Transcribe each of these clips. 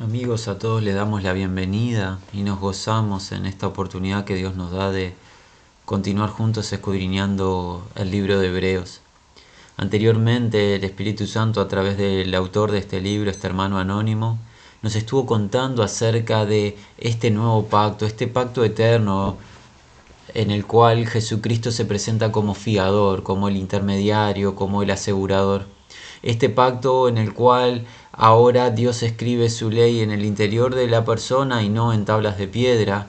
Amigos, a todos les damos la bienvenida y nos gozamos en esta oportunidad que Dios nos da de continuar juntos escudriñando el libro de Hebreos. Anteriormente el Espíritu Santo a través del autor de este libro, este hermano anónimo, nos estuvo contando acerca de este nuevo pacto, este pacto eterno en el cual Jesucristo se presenta como fiador, como el intermediario, como el asegurador. Este pacto en el cual Ahora Dios escribe su ley en el interior de la persona y no en tablas de piedra.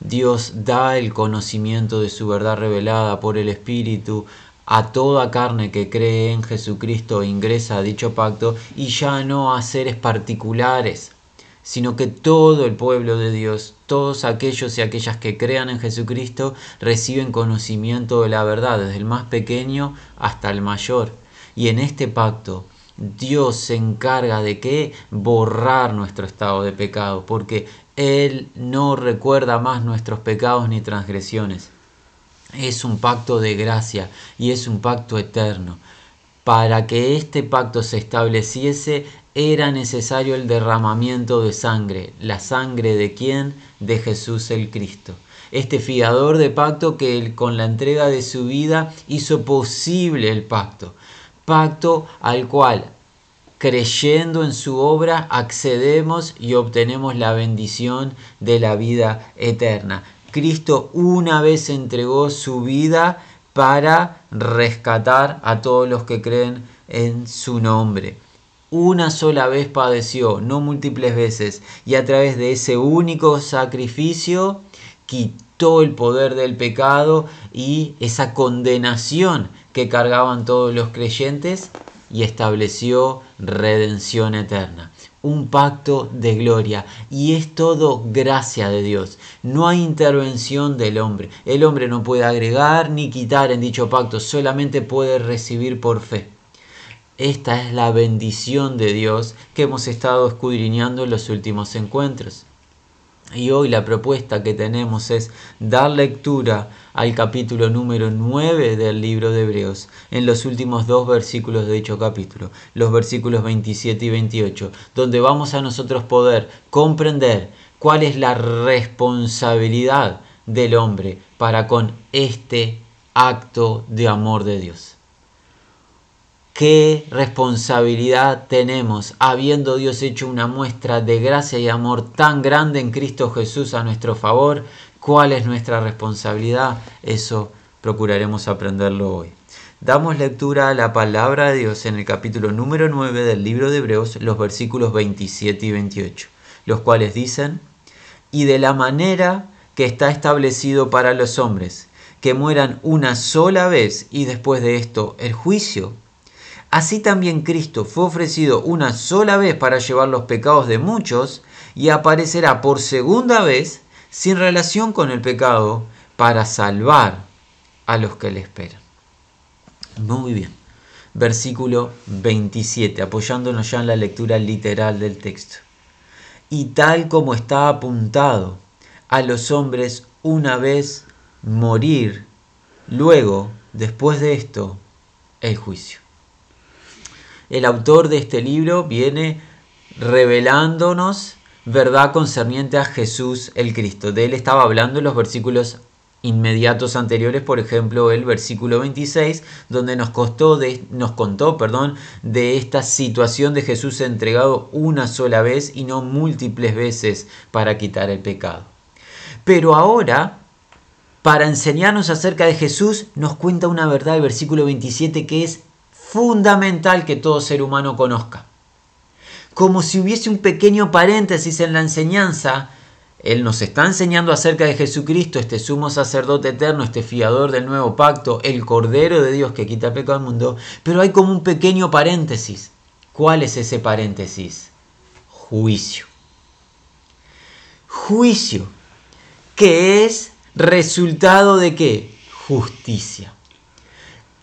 Dios da el conocimiento de su verdad revelada por el Espíritu a toda carne que cree en Jesucristo ingresa a dicho pacto y ya no a seres particulares, sino que todo el pueblo de Dios, todos aquellos y aquellas que crean en Jesucristo, reciben conocimiento de la verdad, desde el más pequeño hasta el mayor. Y en este pacto, Dios se encarga de que borrar nuestro estado de pecado, porque Él no recuerda más nuestros pecados ni transgresiones. Es un pacto de gracia y es un pacto eterno. Para que este pacto se estableciese era necesario el derramamiento de sangre. ¿La sangre de quién? De Jesús el Cristo. Este fiador de pacto que él, con la entrega de su vida hizo posible el pacto pacto al cual, creyendo en su obra, accedemos y obtenemos la bendición de la vida eterna. Cristo una vez entregó su vida para rescatar a todos los que creen en su nombre. Una sola vez padeció, no múltiples veces, y a través de ese único sacrificio quitó el poder del pecado y esa condenación que cargaban todos los creyentes y estableció redención eterna. Un pacto de gloria y es todo gracia de Dios. No hay intervención del hombre. El hombre no puede agregar ni quitar en dicho pacto, solamente puede recibir por fe. Esta es la bendición de Dios que hemos estado escudriñando en los últimos encuentros. Y hoy la propuesta que tenemos es dar lectura al capítulo número 9 del libro de Hebreos, en los últimos dos versículos de dicho capítulo, los versículos 27 y 28, donde vamos a nosotros poder comprender cuál es la responsabilidad del hombre para con este acto de amor de Dios qué responsabilidad tenemos habiendo Dios hecho una muestra de gracia y amor tan grande en Cristo Jesús a nuestro favor. ¿Cuál es nuestra responsabilidad? Eso procuraremos aprenderlo hoy. Damos lectura a la palabra de Dios en el capítulo número 9 del libro de Hebreos, los versículos 27 y 28, los cuales dicen, y de la manera que está establecido para los hombres, que mueran una sola vez y después de esto el juicio, Así también Cristo fue ofrecido una sola vez para llevar los pecados de muchos y aparecerá por segunda vez sin relación con el pecado para salvar a los que le esperan. Muy bien. Versículo 27, apoyándonos ya en la lectura literal del texto. Y tal como está apuntado a los hombres una vez morir, luego, después de esto, el juicio el autor de este libro viene revelándonos verdad concerniente a Jesús el Cristo. De él estaba hablando en los versículos inmediatos anteriores, por ejemplo, el versículo 26, donde nos, contó perdón, de esta situación de Jesús entregado una sola vez y no múltiples veces para quitar el pecado. Pero ahora, para enseñarnos acerca de Jesús, nos cuenta una verdad el versículo 27 que es fundamental que todo ser humano conozca. Como si hubiese un pequeño paréntesis en la enseñanza, Él nos está enseñando acerca de Jesucristo, este sumo sacerdote eterno, este fiador del nuevo pacto, el Cordero de Dios que quita el pecado del mundo, pero hay como un pequeño paréntesis. ¿Cuál es ese paréntesis? Juicio. Juicio, que es resultado de qué? Justicia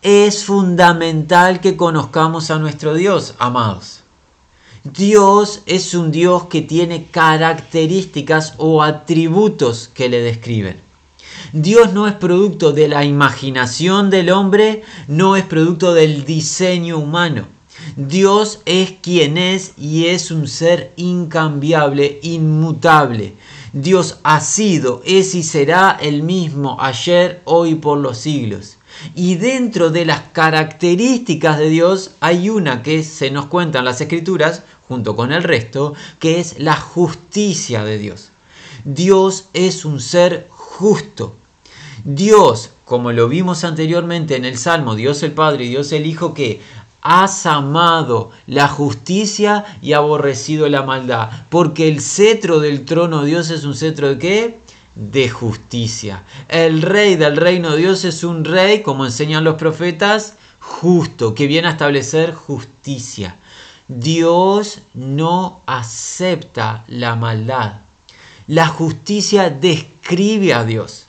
es fundamental que conozcamos a nuestro Dios, amados. Dios es un Dios que tiene características o atributos que le describen. Dios no es producto de la imaginación del hombre, no es producto del diseño humano. Dios es quien es y es un ser incambiable, inmutable. Dios ha sido, es y será el mismo ayer, hoy, por los siglos. Y dentro de las características de Dios hay una que se nos cuenta en las escrituras, junto con el resto, que es la justicia de Dios. Dios es un ser justo. Dios, como lo vimos anteriormente en el Salmo, Dios el Padre y Dios el Hijo, que has amado la justicia y aborrecido la maldad, porque el cetro del trono de Dios es un cetro de qué? De justicia. El rey del reino de Dios es un rey, como enseñan los profetas, justo, que viene a establecer justicia. Dios no acepta la maldad. La justicia describe a Dios.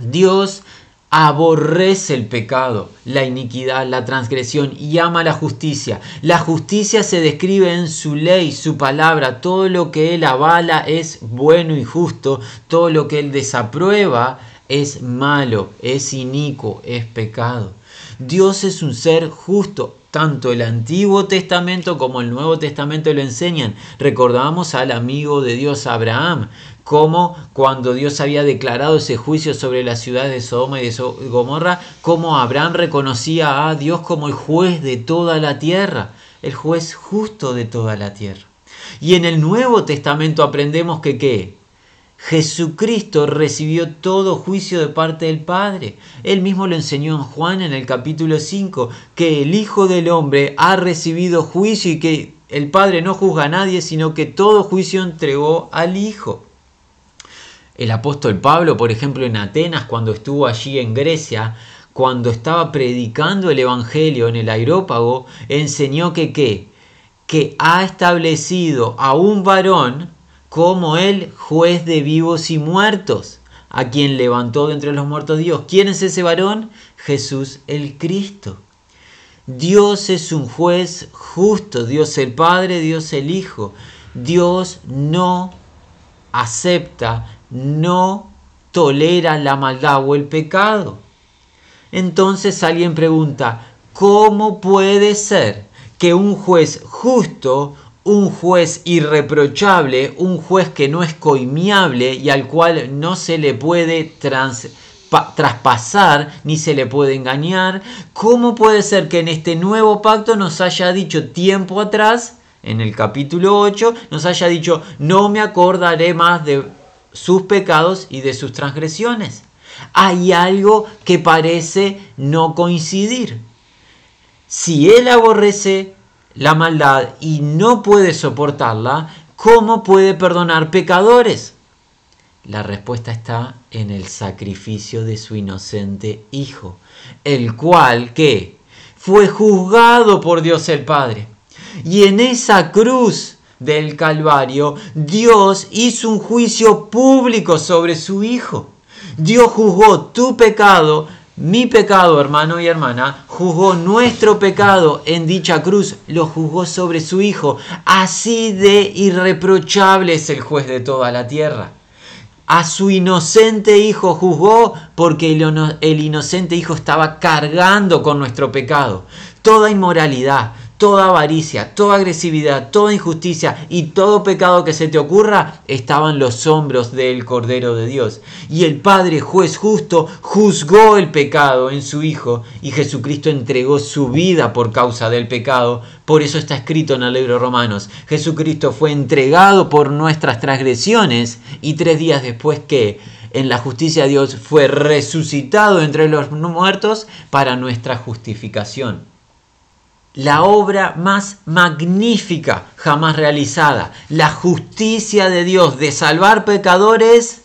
Dios aborrece el pecado, la iniquidad, la transgresión y ama la justicia. La justicia se describe en su ley, su palabra. Todo lo que Él avala es bueno y justo. Todo lo que Él desaprueba es malo, es inicuo, es pecado. Dios es un ser justo. Tanto el Antiguo Testamento como el Nuevo Testamento lo enseñan. Recordamos al amigo de Dios Abraham, como cuando Dios había declarado ese juicio sobre las ciudades de Sodoma y de Gomorra, como Abraham reconocía a Dios como el juez de toda la tierra, el juez justo de toda la tierra. Y en el Nuevo Testamento aprendemos que qué? Jesucristo recibió todo juicio de parte del Padre. Él mismo lo enseñó en Juan en el capítulo 5, que el Hijo del Hombre ha recibido juicio y que el Padre no juzga a nadie, sino que todo juicio entregó al Hijo. El apóstol Pablo, por ejemplo, en Atenas, cuando estuvo allí en Grecia, cuando estaba predicando el Evangelio en el aerópago, enseñó que qué? Que ha establecido a un varón como el juez de vivos y muertos, a quien levantó de entre los muertos Dios. ¿Quién es ese varón? Jesús el Cristo. Dios es un juez justo, Dios el Padre, Dios el Hijo. Dios no acepta, no tolera la maldad o el pecado. Entonces alguien pregunta, ¿cómo puede ser que un juez justo un juez irreprochable, un juez que no es coimiable y al cual no se le puede traspasar ni se le puede engañar. ¿Cómo puede ser que en este nuevo pacto nos haya dicho tiempo atrás, en el capítulo 8, nos haya dicho, no me acordaré más de sus pecados y de sus transgresiones? Hay algo que parece no coincidir. Si él aborrece la maldad y no puede soportarla, ¿cómo puede perdonar pecadores? La respuesta está en el sacrificio de su inocente Hijo, el cual que fue juzgado por Dios el Padre. Y en esa cruz del Calvario, Dios hizo un juicio público sobre su Hijo. Dios juzgó tu pecado mi pecado, hermano y hermana, juzgó nuestro pecado en dicha cruz, lo juzgó sobre su Hijo. Así de irreprochable es el juez de toda la tierra. A su inocente Hijo juzgó porque el, inocente Hijo estaba cargando con nuestro pecado. Toda inmoralidad, toda avaricia, toda agresividad, toda injusticia y todo pecado que se te ocurra estaba en los hombros del Cordero de Dios. Y el Padre, juez justo, juzgó el pecado en su Hijo y Jesucristo entregó su vida por causa del pecado. Por eso está escrito en el libro Romanos, Jesucristo fue entregado por nuestras transgresiones y tres días después que en la justicia de Dios fue resucitado entre los muertos para nuestra justificación la obra más magnífica jamás realizada, la justicia de Dios de salvar pecadores,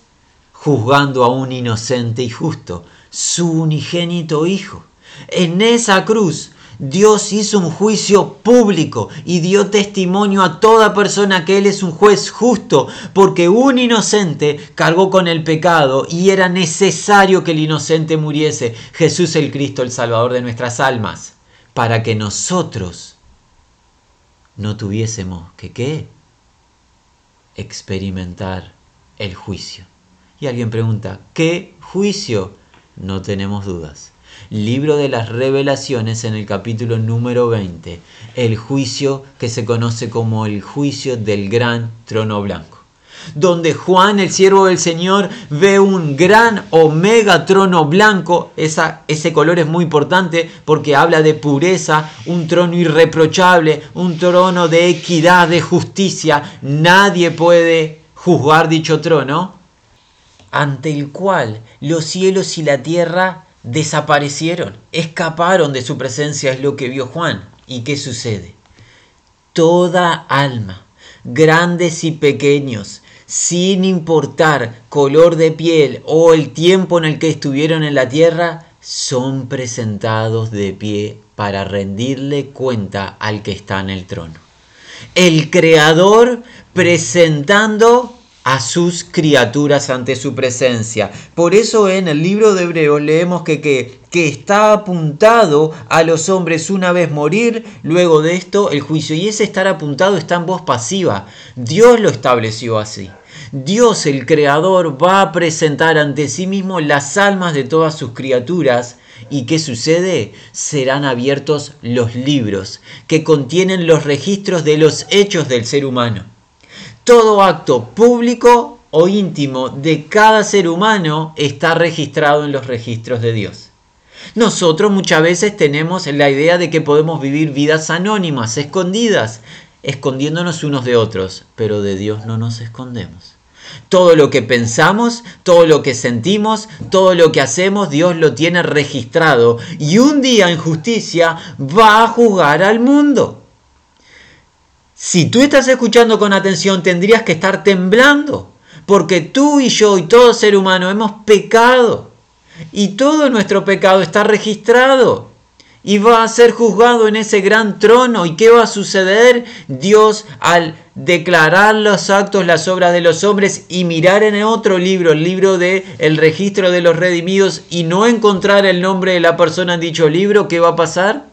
juzgando a un inocente y justo, su unigénito Hijo. En esa cruz Dios hizo un juicio público y dio testimonio a toda persona que Él es un juez justo, porque un inocente cargó con el pecado y era necesario que el inocente muriese. Jesús el Cristo, el Salvador de nuestras almas para que nosotros no tuviésemos que qué experimentar el juicio. Y alguien pregunta, ¿qué juicio? No tenemos dudas. libro de las revelaciones en el capítulo número 20, el juicio que se conoce como el juicio del gran trono blanco donde Juan, el siervo del Señor, ve un gran omega trono blanco. ese color es muy importante porque habla de pureza, un trono irreprochable, un trono de equidad, de justicia. Nadie puede juzgar dicho trono, ante el cual los cielos y la tierra desaparecieron, escaparon de su presencia, es lo que vio Juan. ¿Y qué sucede? Toda alma, grandes y pequeños, sin importar color de piel o el tiempo en el que estuvieron en la tierra, son presentados de pie para rendirle cuenta al que está en el trono. El Creador presentando a sus criaturas ante su presencia. Por eso en el libro de Hebreos leemos que, que, que, está apuntado a los hombres una vez morir, luego de esto el juicio. Y ese estar apuntado está en voz pasiva. Dios lo estableció así. Dios el Creador va a presentar ante sí mismo las almas de todas sus criaturas. ¿Y qué sucede? Serán abiertos los libros que contienen los registros de los hechos del ser humano. Todo acto público o íntimo de cada ser humano está registrado en los registros de Dios. Nosotros muchas veces tenemos la idea de que podemos vivir vidas anónimas, escondidas, escondiéndonos unos de otros, pero de Dios no nos escondemos. Todo lo que pensamos, todo lo que sentimos, todo lo que hacemos, Dios lo tiene registrado y un día en justicia va a juzgar al mundo. Si tú estás escuchando con atención, tendrías que estar temblando, porque tú y yo y todo ser humano hemos pecado. Y todo nuestro pecado está registrado y va a ser juzgado en ese gran trono. ¿Y qué va a suceder? Dios al declarar los actos, las obras de los hombres y mirar en otro libro, el libro de el registro de los redimidos y no encontrar el nombre de la persona en dicho libro, ¿qué va a pasar?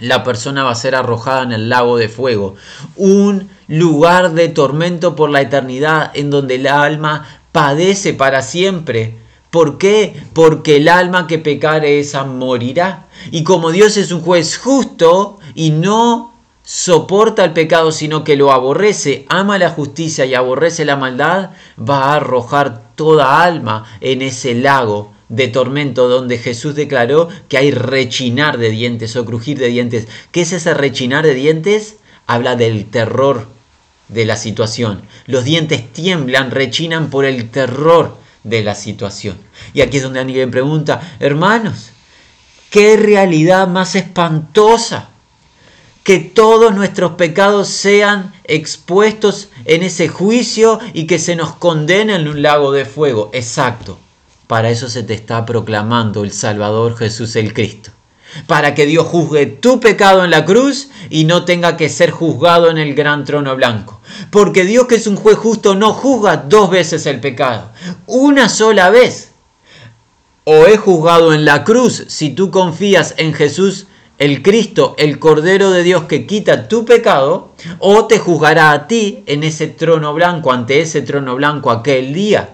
la persona va a ser arrojada en el lago de fuego, un lugar de tormento por la eternidad en donde el alma padece para siempre. ¿Por qué? Porque el alma que pecare esa morirá. Y como Dios es un juez justo y no soporta el pecado, sino que lo aborrece, ama la justicia y aborrece la maldad, va a arrojar toda alma en ese lago de tormento donde Jesús declaró que hay rechinar de dientes o crujir de dientes. ¿Qué es ese rechinar de dientes? Habla del terror de la situación. Los dientes tiemblan, rechinan por el terror de la situación. Y aquí es donde alguien pregunta, hermanos, ¿qué realidad más espantosa? Que todos nuestros pecados sean expuestos en ese juicio y que se nos condenen en un lago de fuego. Exacto. Para eso se te está proclamando el Salvador Jesús el Cristo. Para que Dios juzgue tu pecado en la cruz y no tenga que ser juzgado en el gran trono blanco. Porque Dios que es un juez justo no juzga dos veces el pecado. Una sola vez. O es juzgado en la cruz si tú confías en Jesús el Cristo, el Cordero de Dios que quita tu pecado, o te juzgará a ti en ese trono blanco, ante ese trono blanco aquel día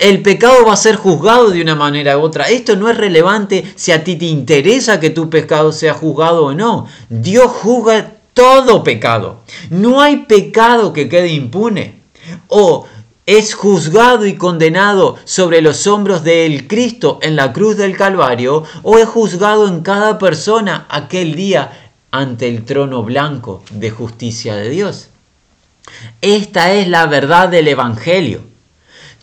el pecado va a ser juzgado de una manera u otra. Esto no es relevante si a ti te interesa que tu pecado sea juzgado o no. Dios juzga todo pecado. No hay pecado que quede impune. O es juzgado y condenado sobre los hombros del Cristo en la cruz del Calvario, o es juzgado en cada persona aquel día ante el trono blanco de justicia de Dios. Esta es la verdad del Evangelio.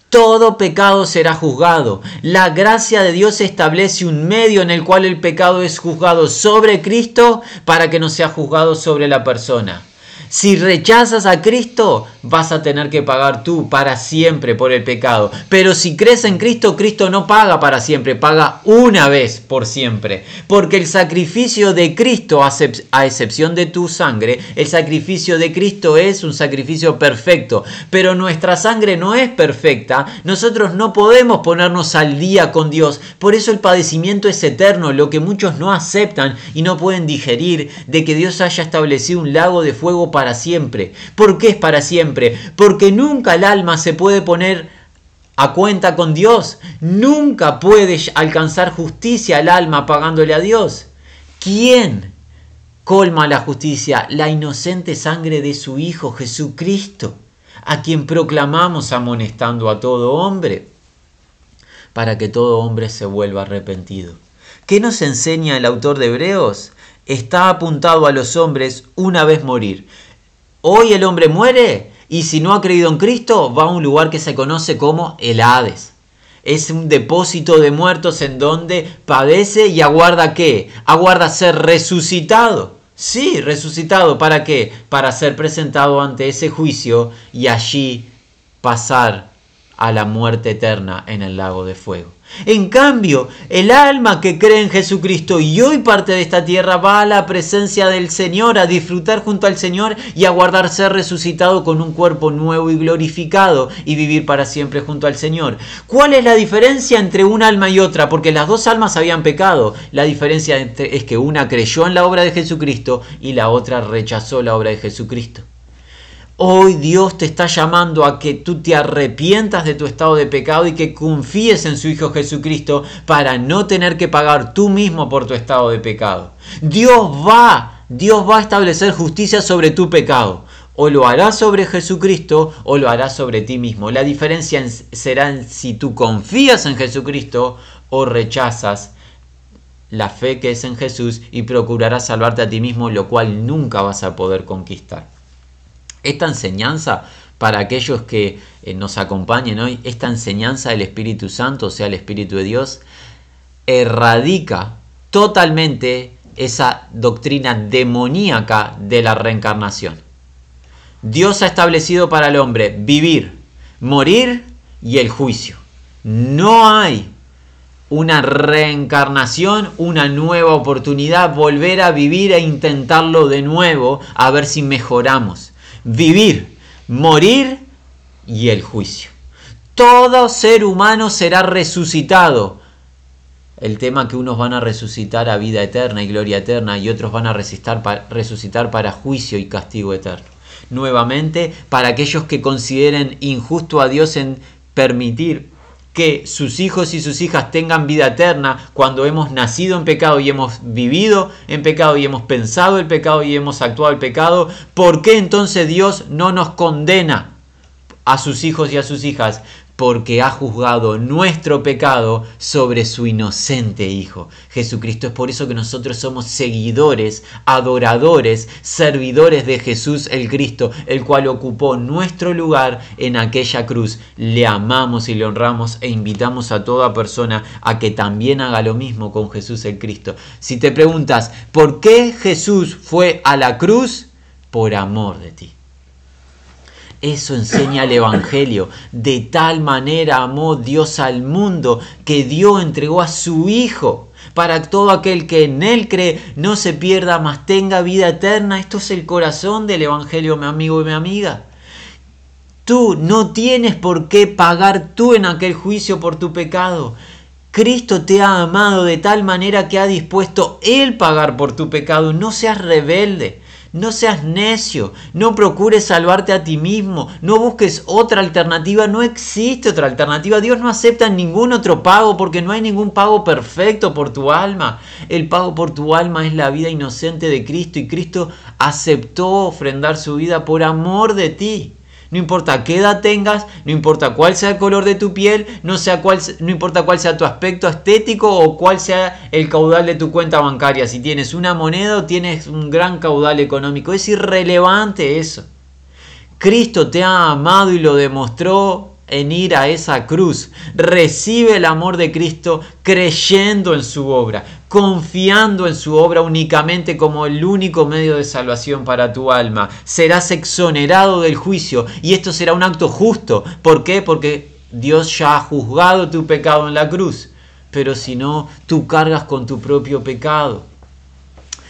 Todo pecado será juzgado. La gracia de Dios establece un medio en el cual el pecado es juzgado sobre Cristo para que no sea juzgado sobre la persona. Si rechazas a Cristo, vas a tener que pagar tú para siempre por el pecado. Pero si crees en Cristo, Cristo no paga para siempre, paga una vez por siempre. Porque el sacrificio de Cristo, a excepción de tu sangre, el sacrificio de Cristo es un sacrificio perfecto. Pero nuestra sangre no es perfecta. Nosotros no podemos ponernos al día con Dios. Por eso el padecimiento es eterno, lo que muchos no aceptan y no pueden digerir de que Dios haya establecido un lago de fuego para siempre. ¿Por qué es para siempre? Porque nunca el alma se puede poner a cuenta con Dios. Nunca puede alcanzar justicia el alma pagándole a Dios. ¿Quién colma la justicia? La inocente sangre de su Hijo Jesucristo, a quien proclamamos amonestando a todo hombre, para que todo hombre se vuelva arrepentido. ¿Qué nos enseña el autor de Hebreos? Está apuntado a los hombres una vez morir. Hoy el hombre muere y si no ha creído en Cristo, va a un lugar que se conoce como el Hades. Es un depósito de muertos en donde padece y aguarda qué? Aguarda ser resucitado. Sí, resucitado. ¿Para qué? Para ser presentado ante ese juicio y allí pasar a la muerte eterna en el lago de fuego. En cambio, el alma que cree en Jesucristo y hoy parte de esta tierra va a la presencia del Señor, a disfrutar junto al Señor y a guardar ser resucitado con un cuerpo nuevo y glorificado y vivir para siempre junto al Señor. ¿Cuál es la diferencia entre un alma y otra? Porque las dos almas habían pecado. La diferencia es que una creyó en la obra de Jesucristo y la otra rechazó la obra de Jesucristo. Hoy Dios te está llamando a que tú te arrepientas de tu estado de pecado y que confíes en su Hijo Jesucristo para no tener que pagar tú mismo por tu estado de pecado. Dios va, Dios va a establecer justicia sobre tu pecado. O lo hará sobre Jesucristo o lo hará sobre ti mismo. La diferencia será si tú confías en Jesucristo o rechazas la fe que es en Jesús y procurarás salvarte a ti mismo, lo cual nunca vas a poder conquistar. Esta enseñanza para aquellos que eh, nos acompañen hoy, esta enseñanza del Espíritu Santo, o sea, el Espíritu de Dios, erradica totalmente esa doctrina demoníaca de la reencarnación. Dios ha establecido para el hombre vivir, morir y el juicio. No hay una reencarnación, una nueva oportunidad, volver a vivir e intentarlo de nuevo, a ver si mejoramos vivir, morir y el juicio. Todo ser humano será resucitado. El tema que unos van a resucitar a vida eterna y gloria eterna y otros van a resucitar para juicio y castigo eterno. Nuevamente, para aquellos que consideren injusto a Dios en permitir que sus hijos y sus hijas tengan vida eterna cuando hemos nacido en pecado y hemos vivido en pecado y hemos pensado el pecado y hemos actuado el pecado, ¿por qué entonces Dios no nos condena a sus hijos y a sus hijas? Porque ha juzgado nuestro pecado sobre su inocente Hijo. Jesucristo es por eso que nosotros somos seguidores, adoradores, servidores de Jesús el Cristo, el cual ocupó nuestro lugar en aquella cruz. Le amamos y le honramos e invitamos a toda persona a que también haga lo mismo con Jesús el Cristo. Si te preguntas, ¿por qué Jesús fue a la cruz? Por amor de ti. Eso enseña el Evangelio. De tal manera amó Dios al mundo que Dios entregó a su Hijo para todo aquel que en Él cree no se pierda, mas tenga vida eterna. Esto es el corazón del Evangelio, mi amigo y mi amiga. Tú no tienes por qué pagar tú en aquel juicio por tu pecado. Cristo te ha amado de tal manera que ha dispuesto Él pagar por tu pecado. No seas rebelde. No seas necio, no procures salvarte a ti mismo, no busques otra alternativa, no existe otra alternativa. Dios no acepta ningún otro pago porque no hay ningún pago perfecto por tu alma. El pago por tu alma es la vida inocente de Cristo y Cristo aceptó ofrendar su vida por amor de ti. No importa qué edad tengas, no importa cuál sea el color de tu piel, no, sea cuál, no importa cuál sea tu aspecto estético o cuál sea el caudal de tu cuenta bancaria. Si tienes una moneda o tienes un gran caudal económico, es irrelevante eso. Cristo te ha amado y lo demostró en ir a esa cruz. Recibe el amor de Cristo creyendo en su obra, confiando en su obra únicamente como el único medio de salvación para tu alma. Serás exonerado del juicio y esto será un acto justo. ¿Por qué? Porque Dios ya ha juzgado tu pecado en la cruz. Pero si no, tú cargas con tu propio pecado.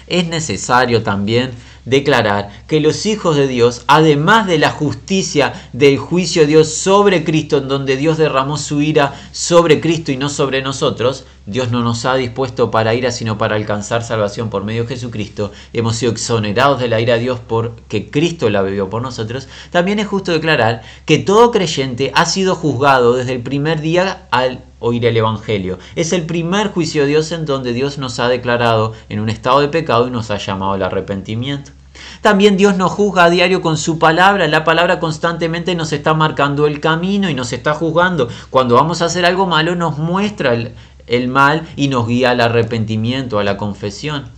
Es necesario también declarar que los hijos de Dios, además de la justicia del juicio de Dios sobre Cristo, en donde Dios derramó su ira sobre Cristo y no sobre nosotros, Dios no nos ha dispuesto para ira, sino para alcanzar salvación por medio de Jesucristo. Hemos sido exonerados de la ira de Dios porque Cristo la bebió por nosotros. También es justo declarar que todo creyente ha sido juzgado desde el primer día al oír el Evangelio. Es el primer juicio de Dios en donde Dios nos ha declarado en un estado de pecado y nos ha llamado al arrepentimiento. También Dios nos juzga a diario con su palabra. La palabra constantemente nos está marcando el camino y nos está juzgando. Cuando vamos a hacer algo malo nos muestra el, el mal y nos guía al arrepentimiento, a la confesión.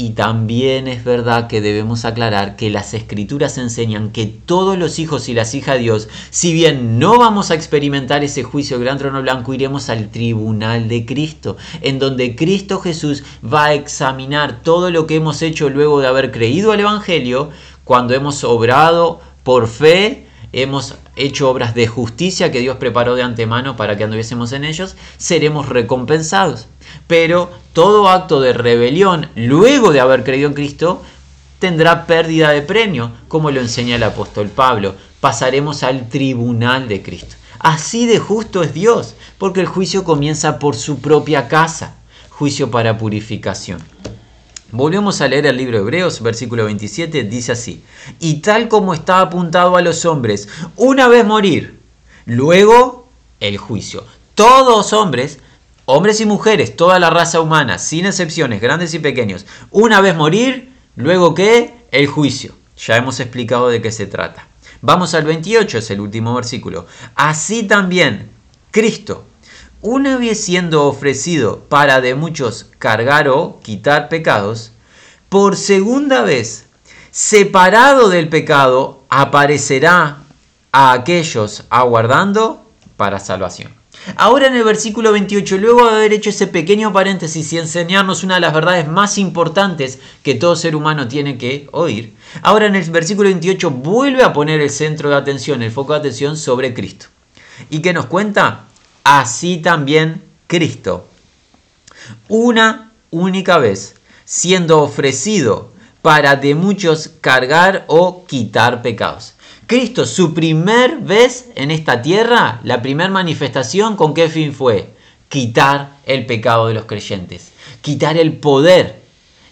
Y también es verdad que debemos aclarar que las escrituras enseñan que todos los hijos y las hijas de Dios, si bien no vamos a experimentar ese juicio gran trono blanco, iremos al tribunal de Cristo, en donde Cristo Jesús va a examinar todo lo que hemos hecho luego de haber creído al Evangelio, cuando hemos obrado por fe hemos hecho obras de justicia que Dios preparó de antemano para que anduviésemos en ellos, seremos recompensados. Pero todo acto de rebelión luego de haber creído en Cristo tendrá pérdida de premio, como lo enseña el apóstol Pablo. Pasaremos al tribunal de Cristo. Así de justo es Dios, porque el juicio comienza por su propia casa, juicio para purificación. Volvemos a leer el libro de Hebreos, versículo 27, dice así, y tal como está apuntado a los hombres, una vez morir, luego el juicio. Todos hombres, hombres y mujeres, toda la raza humana, sin excepciones, grandes y pequeños, una vez morir, luego qué? El juicio. Ya hemos explicado de qué se trata. Vamos al 28, es el último versículo. Así también, Cristo una vez siendo ofrecido para de muchos cargar o quitar pecados, por segunda vez, separado del pecado, aparecerá a aquellos aguardando para salvación. Ahora en el versículo 28, luego de haber hecho ese pequeño paréntesis y enseñarnos una de las verdades más importantes que todo ser humano tiene que oír, ahora en el versículo 28 vuelve a poner el centro de atención, el foco de atención sobre Cristo. ¿Y qué nos cuenta? Así también Cristo. Una única vez, siendo ofrecido para de muchos cargar o quitar pecados. Cristo, su primer vez en esta tierra, la primera manifestación, ¿con qué fin fue? Quitar el pecado de los creyentes, quitar el poder,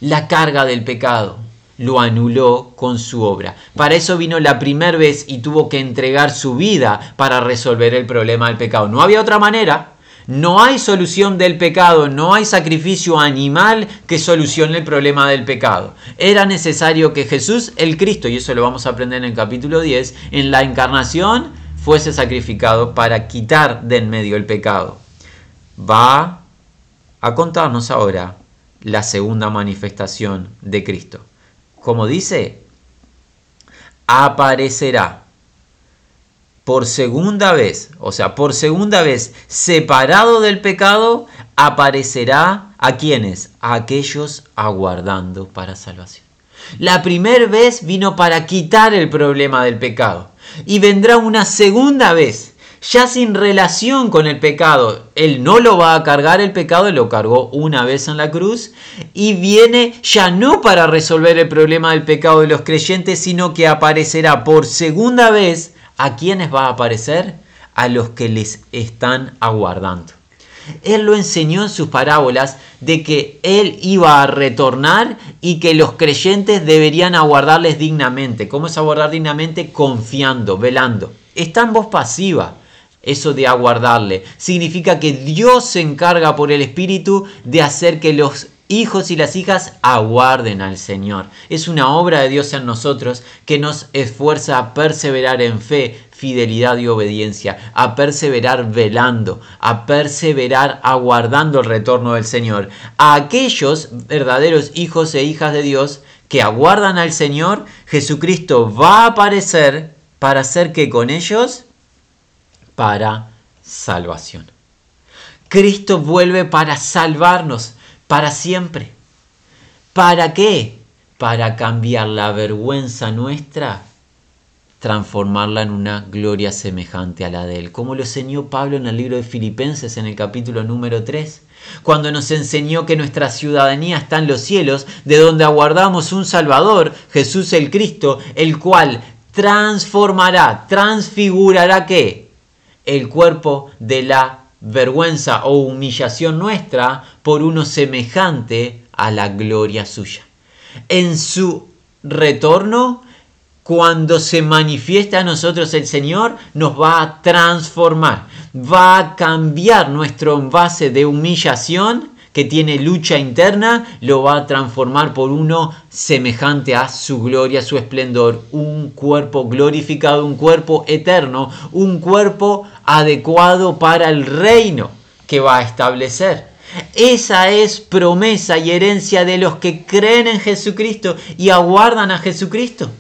la carga del pecado lo anuló con su obra. Para eso vino la primera vez y tuvo que entregar su vida para resolver el problema del pecado. No había otra manera. No hay solución del pecado, no hay sacrificio animal que solucione el problema del pecado. Era necesario que Jesús, el Cristo, y eso lo vamos a aprender en el capítulo 10, en la encarnación fuese sacrificado para quitar de en medio el pecado. Va a contarnos ahora la segunda manifestación de Cristo como dice, aparecerá por segunda vez, o sea, por segunda vez, separado del pecado, aparecerá a quienes, a aquellos aguardando para salvación. La primera vez vino para quitar el problema del pecado y vendrá una segunda vez ya sin relación con el pecado. Él no lo va a cargar el pecado, lo cargó una vez en la cruz y viene ya no para resolver el problema del pecado de los creyentes, sino que aparecerá por segunda vez. ¿A quienes va a aparecer? A los que les están aguardando. Él lo enseñó en sus parábolas de que Él iba a retornar y que los creyentes deberían aguardarles dignamente. ¿Cómo es aguardar dignamente? Confiando, velando. Está en voz pasiva eso de aguardarle. Significa que Dios se encarga por el Espíritu de hacer que los hijos y las hijas aguarden al Señor. Es una obra de Dios en nosotros que nos esfuerza a perseverar en fe, fidelidad y obediencia, a perseverar velando, a perseverar aguardando el retorno del Señor. A aquellos verdaderos hijos e hijas de Dios que aguardan al Señor, Jesucristo va a aparecer para hacer que con ellos para salvación. Cristo vuelve para salvarnos para siempre. ¿Para qué? Para cambiar la vergüenza nuestra, transformarla en una gloria semejante a la de Él. Como lo enseñó Pablo en el libro de Filipenses en el capítulo número 3. cuando nos enseñó que nuestra ciudadanía está en los cielos, de donde aguardamos un Salvador, Jesús el Cristo, el cual transformará, transfigurará qué? El cuerpo de la vergüenza o humillación nuestra por uno semejante a la gloria suya. En su retorno, cuando se manifiesta a nosotros el Señor, nos va a transformar, va a cambiar nuestro envase de humillación que tiene lucha interna, lo va a transformar por uno semejante a su gloria, su esplendor, un cuerpo glorificado, un cuerpo eterno, un cuerpo adecuado para el reino que va a establecer. Esa es promesa y herencia de los que creen en Jesucristo y aguardan a Jesucristo.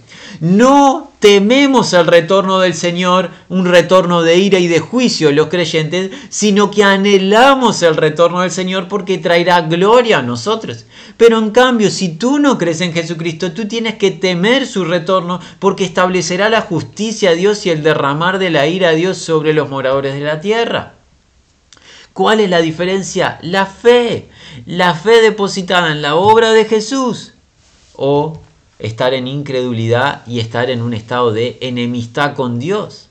No tememos el retorno del Señor, un retorno de ira y de juicio los creyentes, sino que anhelamos el retorno del Señor porque traerá gloria a nosotros. Pero en cambio, si tú no crees en Jesucristo, tú tienes que temer su retorno porque establecerá la justicia a Dios y el derramar de la ira a Dios sobre los moradores de la tierra. ¿Cuál es la diferencia? La fe. La fe depositada en la obra de Jesús o estar en incredulidad y estar en un estado de enemistad con Dios.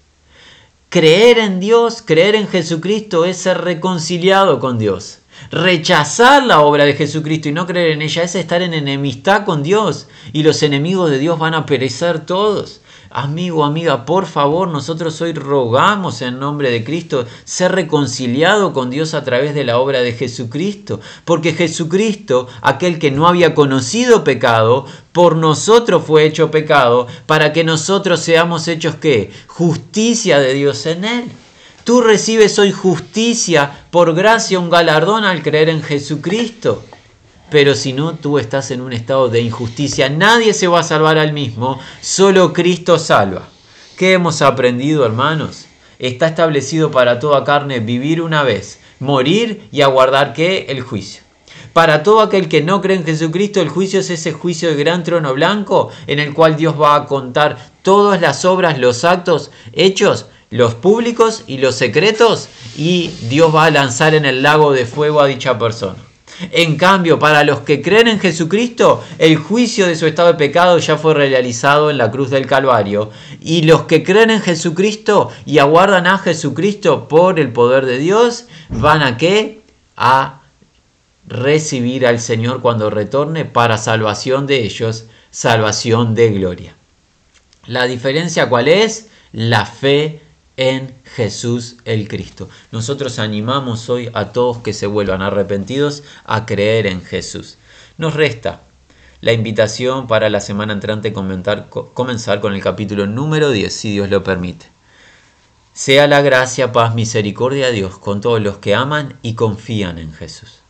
Creer en Dios, creer en Jesucristo es ser reconciliado con Dios. Rechazar la obra de Jesucristo y no creer en ella es estar en enemistad con Dios y los enemigos de Dios van a perecer todos. Amigo, amiga, por favor, nosotros hoy rogamos en nombre de Cristo ser reconciliado con Dios a través de la obra de Jesucristo, porque Jesucristo, aquel que no había conocido pecado, por nosotros fue hecho pecado, para que nosotros seamos hechos qué? Justicia de Dios en él. Tú recibes hoy justicia por gracia, un galardón al creer en Jesucristo. Pero si no, tú estás en un estado de injusticia. Nadie se va a salvar al mismo, solo Cristo salva. ¿Qué hemos aprendido, hermanos? Está establecido para toda carne vivir una vez, morir y aguardar qué? El juicio. Para todo aquel que no cree en Jesucristo, el juicio es ese juicio de gran trono blanco en el cual Dios va a contar todas las obras, los actos hechos, los públicos y los secretos, y Dios va a lanzar en el lago de fuego a dicha persona. En cambio, para los que creen en Jesucristo, el juicio de su estado de pecado ya fue realizado en la cruz del Calvario. Y los que creen en Jesucristo y aguardan a Jesucristo por el poder de Dios, van a qué? A recibir al Señor cuando retorne para salvación de ellos, salvación de gloria. ¿La diferencia cuál es? La fe en Jesús el Cristo. Nosotros animamos hoy a todos que se vuelvan arrepentidos a creer en Jesús. Nos resta la invitación para la semana entrante comentar, comenzar con el capítulo número 10, si Dios lo permite. Sea la gracia, paz, misericordia de Dios con todos los que aman y confían en Jesús.